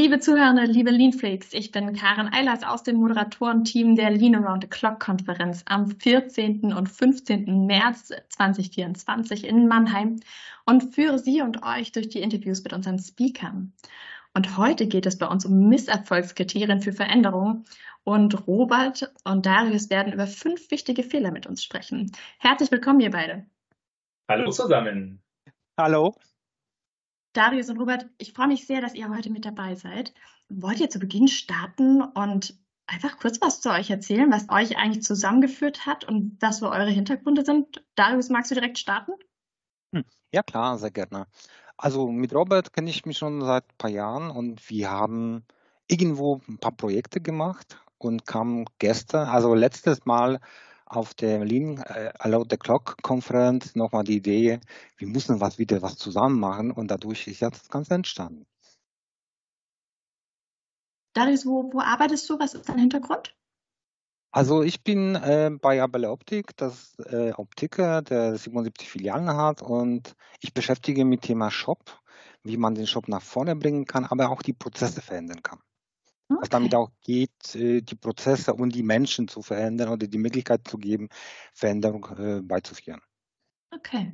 Liebe Zuhörende, liebe Lean Freaks, ich bin Karen Eilers aus dem Moderatorenteam der Lean Around the Clock Konferenz am 14. und 15. März 2024 in Mannheim und führe Sie und euch durch die Interviews mit unseren Speakern. Und heute geht es bei uns um Misserfolgskriterien für Veränderungen. Und Robert und Darius werden über fünf wichtige Fehler mit uns sprechen. Herzlich willkommen, ihr beide. Hallo zusammen. Hallo. Darius und Robert, ich freue mich sehr, dass ihr heute mit dabei seid. Wollt ihr zu Beginn starten und einfach kurz was zu euch erzählen, was euch eigentlich zusammengeführt hat und was so eure Hintergründe sind? Darius, magst du direkt starten? Hm, ja, klar, sehr gerne. Also mit Robert kenne ich mich schon seit ein paar Jahren und wir haben irgendwo ein paar Projekte gemacht und kamen gestern, also letztes Mal auf der Lean äh, Allow the Clock Konferenz nochmal die Idee, wir müssen was wieder was zusammen machen und dadurch ist ja das Ganze entstanden. Darius, wo, wo arbeitest du? Was ist dein Hintergrund? Also ich bin äh, bei Abele Optik, das äh, Optiker, der 77 Filialen hat und ich beschäftige mich mit Thema Shop, wie man den Shop nach vorne bringen kann, aber auch die Prozesse verändern kann. Okay. Was damit auch geht, äh, die Prozesse und die Menschen zu verändern oder die Möglichkeit zu geben, Veränderung äh, beizuführen. Okay,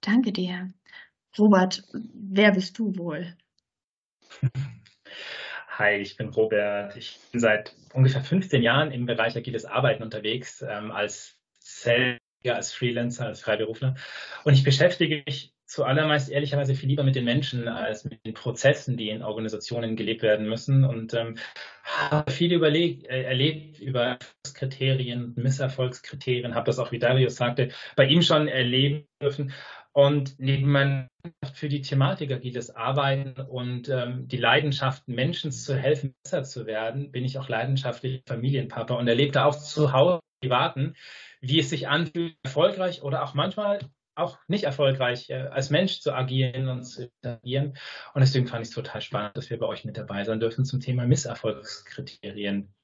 danke dir. Robert, wer bist du wohl? Hi, ich bin Robert. Ich bin seit ungefähr 15 Jahren im Bereich agiles Arbeiten unterwegs, ähm, als Selber, als Freelancer, als Freiberufler. Und ich beschäftige mich zuallermeist ehrlicherweise viel lieber mit den Menschen als mit den Prozessen, die in Organisationen gelebt werden müssen. Und ähm, habe viel überlegt, äh, erlebt über Erfolgskriterien, Misserfolgskriterien, habe das auch, wie Darius sagte, bei ihm schon erleben dürfen. Und neben meiner für die Thematik agiles Arbeiten und ähm, die Leidenschaft, Menschen zu helfen, besser zu werden, bin ich auch leidenschaftlich Familienpapa und erlebe auch zu Hause privaten, wie es sich anfühlt, erfolgreich oder auch manchmal auch nicht erfolgreich äh, als Mensch zu agieren und zu interagieren. Und deswegen fand ich es total spannend, dass wir bei euch mit dabei sein dürfen zum Thema Misserfolgskriterien.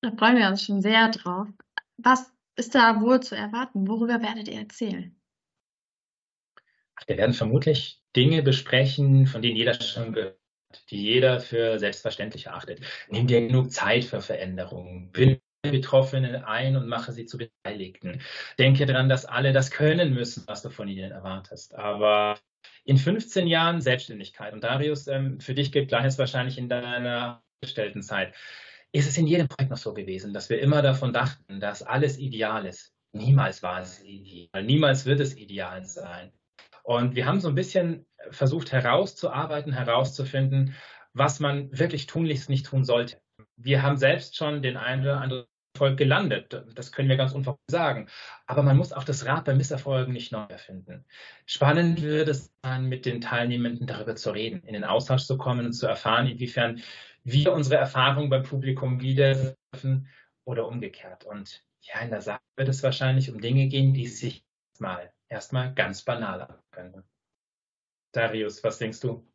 Da freuen wir uns schon sehr drauf. Was ist da wohl zu erwarten? Worüber werdet ihr erzählen? Ach, wir werden vermutlich Dinge besprechen, von denen jeder schon gehört, die jeder für selbstverständlich erachtet. Nehmen wir genug Zeit für Veränderungen? Bin Betroffenen ein und mache sie zu Beteiligten. Denke daran, dass alle das können müssen, was du von ihnen erwartest. Aber in 15 Jahren Selbstständigkeit, und Darius, ähm, für dich gilt gleiches wahrscheinlich in deiner Zeit, ist es in jedem Projekt noch so gewesen, dass wir immer davon dachten, dass alles ideal ist. Niemals war es ideal, niemals wird es ideal sein. Und wir haben so ein bisschen versucht herauszuarbeiten, herauszufinden, was man wirklich tunlichst nicht tun sollte. Wir haben selbst schon den einen oder anderen Erfolg gelandet. Das können wir ganz unverhohlen sagen. Aber man muss auch das Rad bei Misserfolgen nicht neu erfinden. Spannend wird es sein, mit den Teilnehmenden darüber zu reden, in den Austausch zu kommen und zu erfahren, inwiefern wir unsere Erfahrungen beim Publikum wieder dürfen oder umgekehrt. Und ja, in der Sache wird es wahrscheinlich um Dinge gehen, die sich mal erstmal ganz banal können. Darius, was denkst du?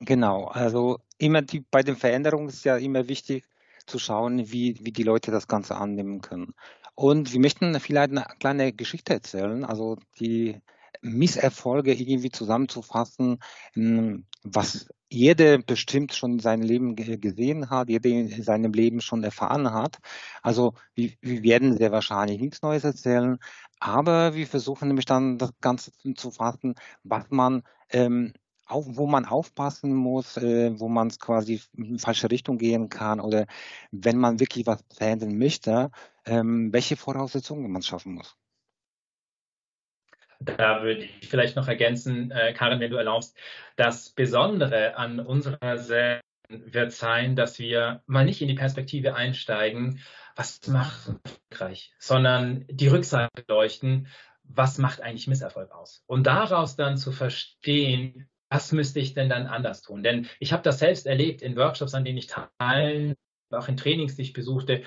Genau, also immer die, bei den Veränderungen ist ja immer wichtig, zu schauen, wie, wie die Leute das Ganze annehmen können. Und wir möchten vielleicht eine kleine Geschichte erzählen, also die Misserfolge irgendwie zusammenzufassen, hm, was jeder bestimmt schon in seinem Leben gesehen hat, jeder in seinem Leben schon erfahren hat. Also wir, wir werden sehr wahrscheinlich nichts Neues erzählen, aber wir versuchen nämlich dann das Ganze zu fassen, was man ähm, auf, wo man aufpassen muss, äh, wo man quasi in falsche Richtung gehen kann oder wenn man wirklich was verändern möchte, ähm, welche Voraussetzungen man schaffen muss. Da würde ich vielleicht noch ergänzen, äh, Karin, wenn du erlaubst, das Besondere an unserer Serie wird sein, dass wir mal nicht in die Perspektive einsteigen, was macht erfolgreich, sondern die Rückseite leuchten, was macht eigentlich Misserfolg aus? Und daraus dann zu verstehen, was müsste ich denn dann anders tun? Denn ich habe das selbst erlebt in Workshops, an denen ich teilnehme, auch in Trainings, die ich besuchte.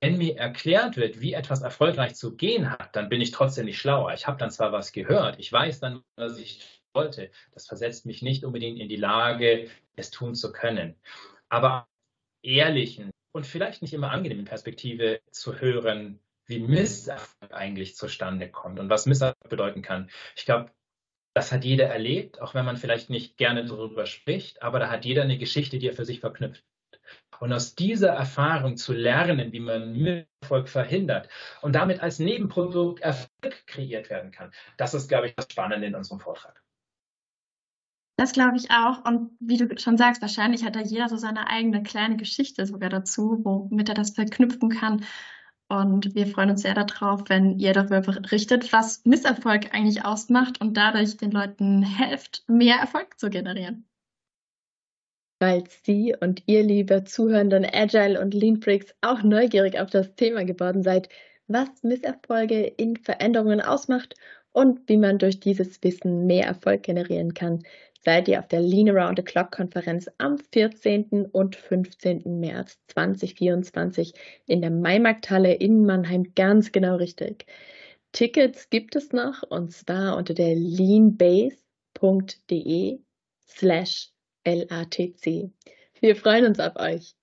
Wenn mir erklärt wird, wie etwas erfolgreich zu gehen hat, dann bin ich trotzdem nicht schlauer. Ich habe dann zwar was gehört, ich weiß dann, was ich wollte. Das versetzt mich nicht unbedingt in die Lage, es tun zu können. Aber ehrlichen und vielleicht nicht immer angenehmen Perspektive zu hören, wie Misserfolg eigentlich zustande kommt und was Misserfolg bedeuten kann. Ich glaube, Das hat jeder erlebt, auch wenn man vielleicht nicht gerne darüber spricht, aber da hat jeder eine Geschichte, die er für sich verknüpft. Und aus dieser Erfahrung zu lernen, wie man Erfolg verhindert und damit als Nebenprodukt Erfolg kreiert werden kann, das ist, glaube ich, das Spannende in unserem Vortrag. Das glaube ich auch. Und wie du schon sagst, wahrscheinlich hat da jeder so seine eigene kleine Geschichte sogar dazu, womit er das verknüpfen kann. Und wir freuen uns sehr darauf, wenn ihr darüber berichtet, was Misserfolg eigentlich ausmacht und dadurch den Leuten helft, mehr Erfolg zu generieren. Falls Sie und ihr, liebe zuhörenden Agile und Lean Freaks, auch neugierig auf das Thema geworden seid, was Misserfolge in Veränderungen ausmacht und wie man durch dieses Wissen mehr Erfolg generieren kann, seid ihr auf der Lean Around the Clock Konferenz am 14. und 15. März 2024 in der Maimarkthalle in Mannheim ganz genau richtig. Tickets gibt es noch und zwar unter der leanbase.de slash LATC. Wir freuen uns auf euch.